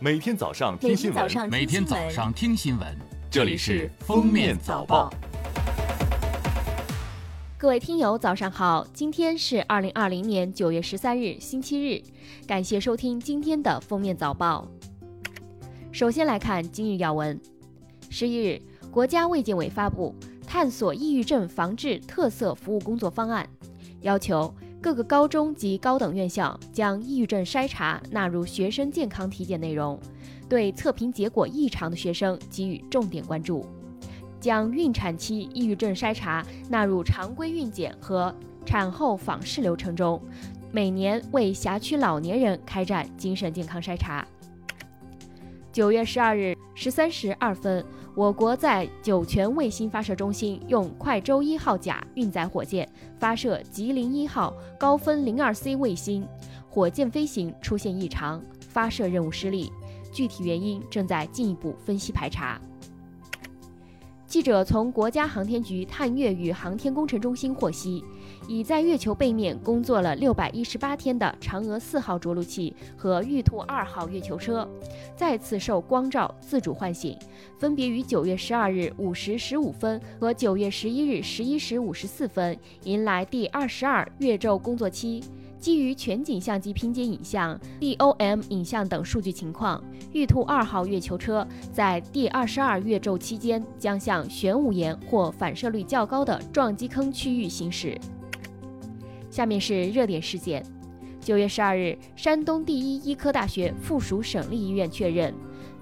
每天早上听新闻，每天早上听新闻，这里是《封面早报》。各位听友，早上好！今天是二零二零年九月十三日，星期日。感谢收听今天的《封面早报》。首先来看今日要闻。十一日，国家卫健委发布《探索抑郁症防治特色服务工作方案》，要求。各个高中及高等院校将抑郁症筛查纳入学生健康体检内容，对测评结果异常的学生给予重点关注，将孕产期抑郁症筛查纳入常规孕检和产后访视流程中，每年为辖区老年人开展精神健康筛查。九月十二日十三时二分。我国在酒泉卫星发射中心用快舟一号甲运载火箭发射吉林一号高分零二 C 卫星，火箭飞行出现异常，发射任务失利，具体原因正在进一步分析排查。记者从国家航天局探月与航天工程中心获悉。已在月球背面工作了六百一十八天的嫦娥四号着陆器和玉兔二号月球车，再次受光照自主唤醒，分别于九月十二日五时十五分和九月十一日十一时五十四分迎来第二十二月昼工作期。基于全景相机拼接影像、DOM 影像等数据情况，玉兔二号月球车在第二十二月昼期间将向玄武岩或反射率较高的撞击坑区域行驶。下面是热点事件。九月十二日，山东第一医科大学附属省立医院确认，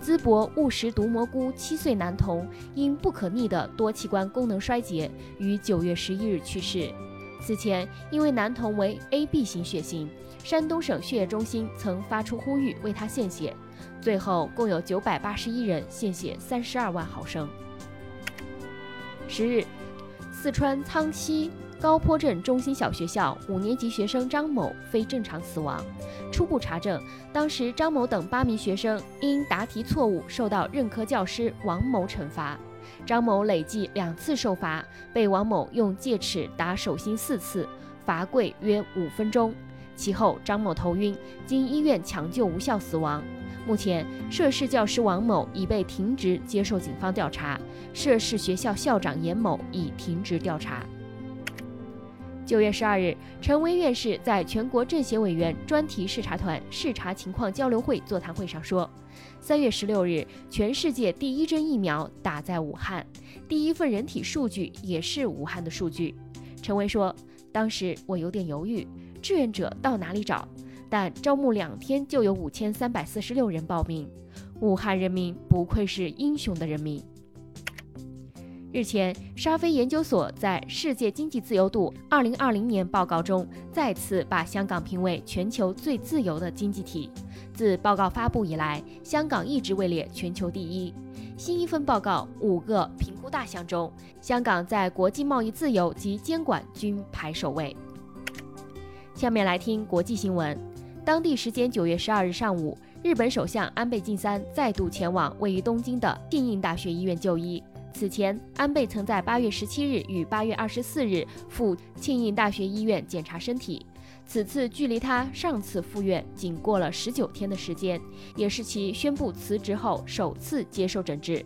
淄博误食毒蘑菇七岁男童因不可逆的多器官功能衰竭，于九月十一日去世。此前，因为男童为 AB 型血型，山东省血液中心曾发出呼吁为他献血，最后共有九百八十一人献血三十二万毫升。十日，四川苍溪。高坡镇中心小学校五年级学生张某非正常死亡，初步查证，当时张某等八名学生因答题错误受到任课教师王某惩罚，张某累计两次受罚，被王某用戒尺打手心四次，罚跪约五分钟，其后张某头晕，经医院抢救无效死亡。目前，涉事教师王某已被停职接受警方调查，涉事学校校长严某已停职调查。九月十二日，陈薇院士在全国政协委员专题视察团视察情况交流会座谈会上说，三月十六日，全世界第一针疫苗打在武汉，第一份人体数据也是武汉的数据。陈薇说，当时我有点犹豫，志愿者到哪里找？但招募两天就有五千三百四十六人报名，武汉人民不愧是英雄的人民。日前，沙菲研究所在《世界经济自由度2020年报告》中再次把香港评为全球最自由的经济体。自报告发布以来，香港一直位列全球第一。新一份报告五个评估大项中，香港在国际贸易自由及监管均排首位。下面来听国际新闻。当地时间九月十二日上午，日本首相安倍晋三再度前往位于东京的庆应大学医院就医。此前，安倍曾在八月十七日与八月二十四日赴庆应大学医院检查身体。此次距离他上次赴院仅过了十九天的时间，也是其宣布辞职后首次接受诊治。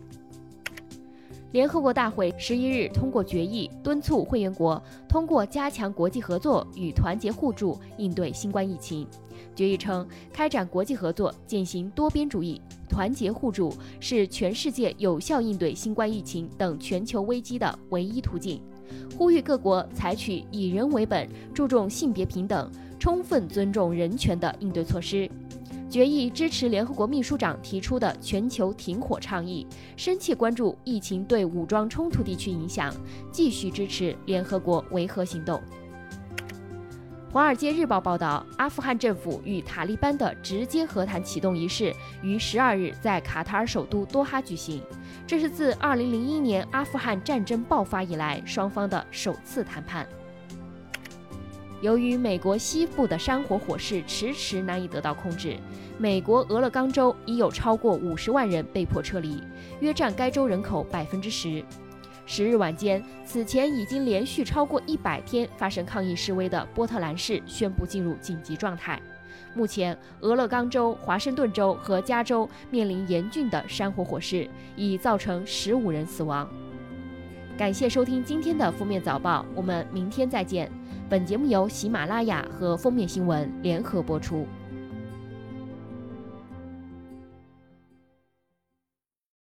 联合国大会十一日通过决议，敦促会员国通过加强国际合作与团结互助应对新冠疫情。决议称，开展国际合作，践行多边主义。团结互助是全世界有效应对新冠疫情等全球危机的唯一途径，呼吁各国采取以人为本、注重性别平等、充分尊重人权的应对措施。决议支持联合国秘书长提出的全球停火倡议，深切关注疫情对武装冲突地区影响，继续支持联合国维和行动。《华尔街日报》报道，阿富汗政府与塔利班的直接和谈启动仪式于十二日在卡塔尔首都多哈举行，这是自二零零一年阿富汗战争爆发以来双方的首次谈判。由于美国西部的山火火势迟迟难以得到控制，美国俄勒冈州已有超过五十万人被迫撤离，约占该州人口百分之十。十日晚间，此前已经连续超过一百天发生抗议示威的波特兰市宣布进入紧急状态。目前，俄勒冈州、华盛顿州和加州面临严峻的山火火势，已造成十五人死亡。感谢收听今天的封面早报，我们明天再见。本节目由喜马拉雅和封面新闻联合播出。